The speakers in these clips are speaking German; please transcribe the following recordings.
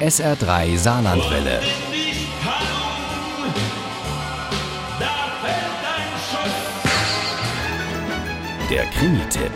SR3 Saarlandwelle. Der Krimi-Tipp.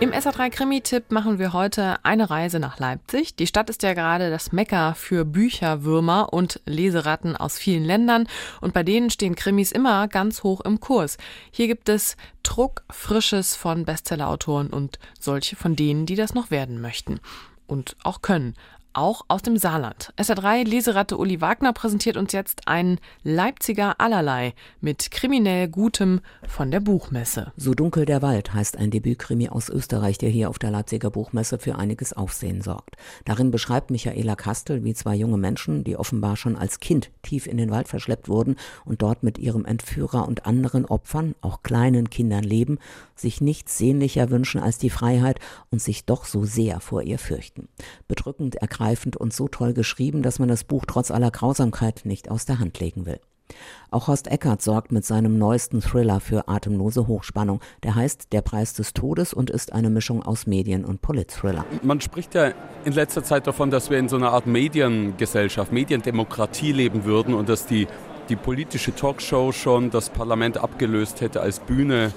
Im SA3 Krimi-Tipp machen wir heute eine Reise nach Leipzig. Die Stadt ist ja gerade das Mekka für Bücherwürmer und Leseratten aus vielen Ländern und bei denen stehen Krimis immer ganz hoch im Kurs. Hier gibt es Druck Frisches von Bestsellerautoren und solche von denen, die das noch werden möchten und auch können auch aus dem Saarland. SR3 Leseratte Uli Wagner präsentiert uns jetzt ein Leipziger Allerlei mit kriminell Gutem von der Buchmesse. So dunkel der Wald heißt ein Debütkrimi aus Österreich, der hier auf der Leipziger Buchmesse für einiges Aufsehen sorgt. Darin beschreibt Michaela Kastel, wie zwei junge Menschen, die offenbar schon als Kind tief in den Wald verschleppt wurden und dort mit ihrem Entführer und anderen Opfern, auch kleinen Kindern leben, sich nichts sehnlicher wünschen als die Freiheit und sich doch so sehr vor ihr fürchten. Bedrückend ergreift ergreifend und so toll geschrieben, dass man das Buch trotz aller Grausamkeit nicht aus der Hand legen will. Auch Horst Eckert sorgt mit seinem neuesten Thriller für atemlose Hochspannung. Der heißt Der Preis des Todes und ist eine Mischung aus Medien- und Polit-Thriller. Man spricht ja in letzter Zeit davon, dass wir in so einer Art Mediengesellschaft, Mediendemokratie leben würden und dass die, die politische Talkshow schon das Parlament abgelöst hätte als Bühne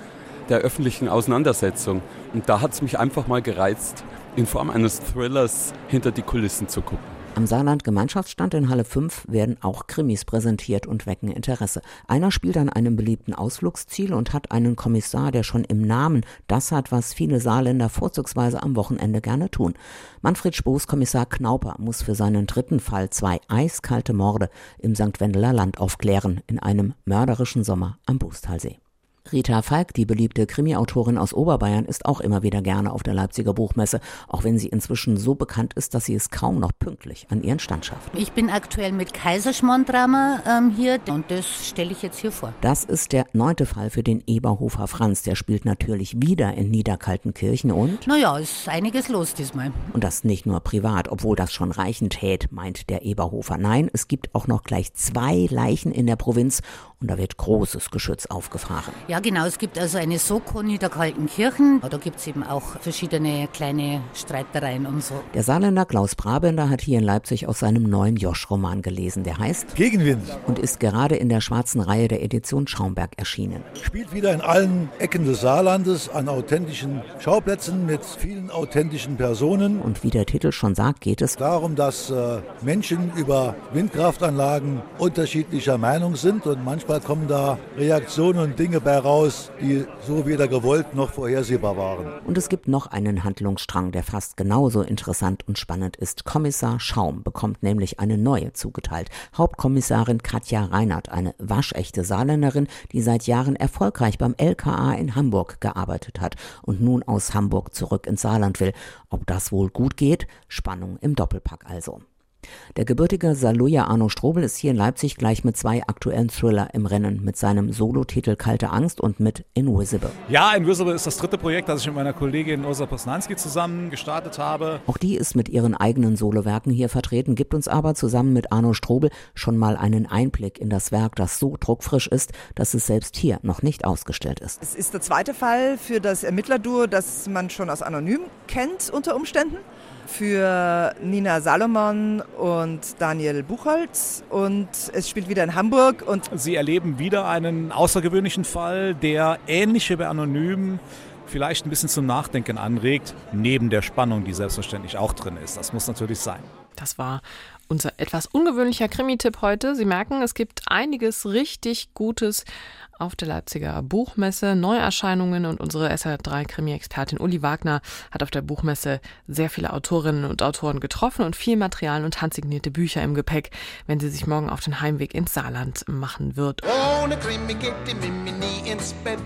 der öffentlichen Auseinandersetzung. Und da hat es mich einfach mal gereizt, in Form eines Thrillers hinter die Kulissen zu gucken. Am Saarland Gemeinschaftsstand in Halle 5 werden auch Krimis präsentiert und wecken Interesse. Einer spielt an einem beliebten Ausflugsziel und hat einen Kommissar, der schon im Namen das hat, was viele Saarländer vorzugsweise am Wochenende gerne tun. Manfred Spoos Kommissar Knauper muss für seinen dritten Fall zwei eiskalte Morde im St. Wendeler Land aufklären in einem mörderischen Sommer am Bußtalsee. Rita Falk, die beliebte Krimi-Autorin aus Oberbayern, ist auch immer wieder gerne auf der Leipziger Buchmesse, auch wenn sie inzwischen so bekannt ist, dass sie es kaum noch pünktlich an ihren Stand schafft. Ich bin aktuell mit Kaiserschmarrn-Drama ähm, hier und das stelle ich jetzt hier vor. Das ist der neunte Fall für den Eberhofer Franz. Der spielt natürlich wieder in Niederkaltenkirchen und... Naja, ist einiges los diesmal. Und das nicht nur privat, obwohl das schon reichen tät, meint der Eberhofer. Nein, es gibt auch noch gleich zwei Leichen in der Provinz und da wird großes Geschütz aufgefahren. Ja, genau. Es gibt also eine Soko Niederkaltenkirchen. Da gibt es eben auch verschiedene kleine Streitereien und so. Der Saarländer Klaus Brabender hat hier in Leipzig aus seinem neuen Josch-Roman gelesen. Der heißt Gegenwind und ist gerade in der schwarzen Reihe der Edition Schaumberg erschienen. Spielt wieder in allen Ecken des Saarlandes an authentischen Schauplätzen mit vielen authentischen Personen. Und wie der Titel schon sagt, geht es darum, dass äh, Menschen über Windkraftanlagen unterschiedlicher Meinung sind und manchmal manchmal kommen da Reaktionen und Dinge bei raus, die so weder gewollt noch vorhersehbar waren. Und es gibt noch einen Handlungsstrang, der fast genauso interessant und spannend ist. Kommissar Schaum bekommt nämlich eine neue zugeteilt. Hauptkommissarin Katja Reinhardt, eine waschechte Saarländerin, die seit Jahren erfolgreich beim LKA in Hamburg gearbeitet hat und nun aus Hamburg zurück ins Saarland will. Ob das wohl gut geht? Spannung im Doppelpack also. Der gebürtige Saarlouier Arno Strobel ist hier in Leipzig gleich mit zwei aktuellen Thriller im Rennen, mit seinem Solotitel Kalte Angst und mit Invisible. Ja, Invisible ist das dritte Projekt, das ich mit meiner Kollegin Ursa Posnanski zusammen gestartet habe. Auch die ist mit ihren eigenen Solowerken hier vertreten, gibt uns aber zusammen mit Arno Strobel schon mal einen Einblick in das Werk, das so druckfrisch ist, dass es selbst hier noch nicht ausgestellt ist. Es ist der zweite Fall für das Ermittlerduo, das man schon aus Anonym kennt unter Umständen für Nina Salomon und Daniel Buchholz und es spielt wieder in Hamburg. Und Sie erleben wieder einen außergewöhnlichen Fall, der ähnliche bei Anonym vielleicht ein bisschen zum Nachdenken anregt, neben der Spannung, die selbstverständlich auch drin ist. Das muss natürlich sein. Das war unser etwas ungewöhnlicher Krimi-Tipp heute. Sie merken, es gibt einiges richtig Gutes auf der Leipziger Buchmesse, Neuerscheinungen und unsere SR3-Krimi-Expertin Uli Wagner hat auf der Buchmesse sehr viele Autorinnen und Autoren getroffen und viel Material und handsignierte Bücher im Gepäck, wenn sie sich morgen auf den Heimweg ins Saarland machen wird. Ohne Krimi geht die Mimi nie ins Bett.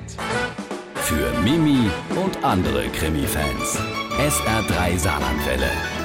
Für Mimi und andere Krimi-Fans. SR3 Saarlandwelle.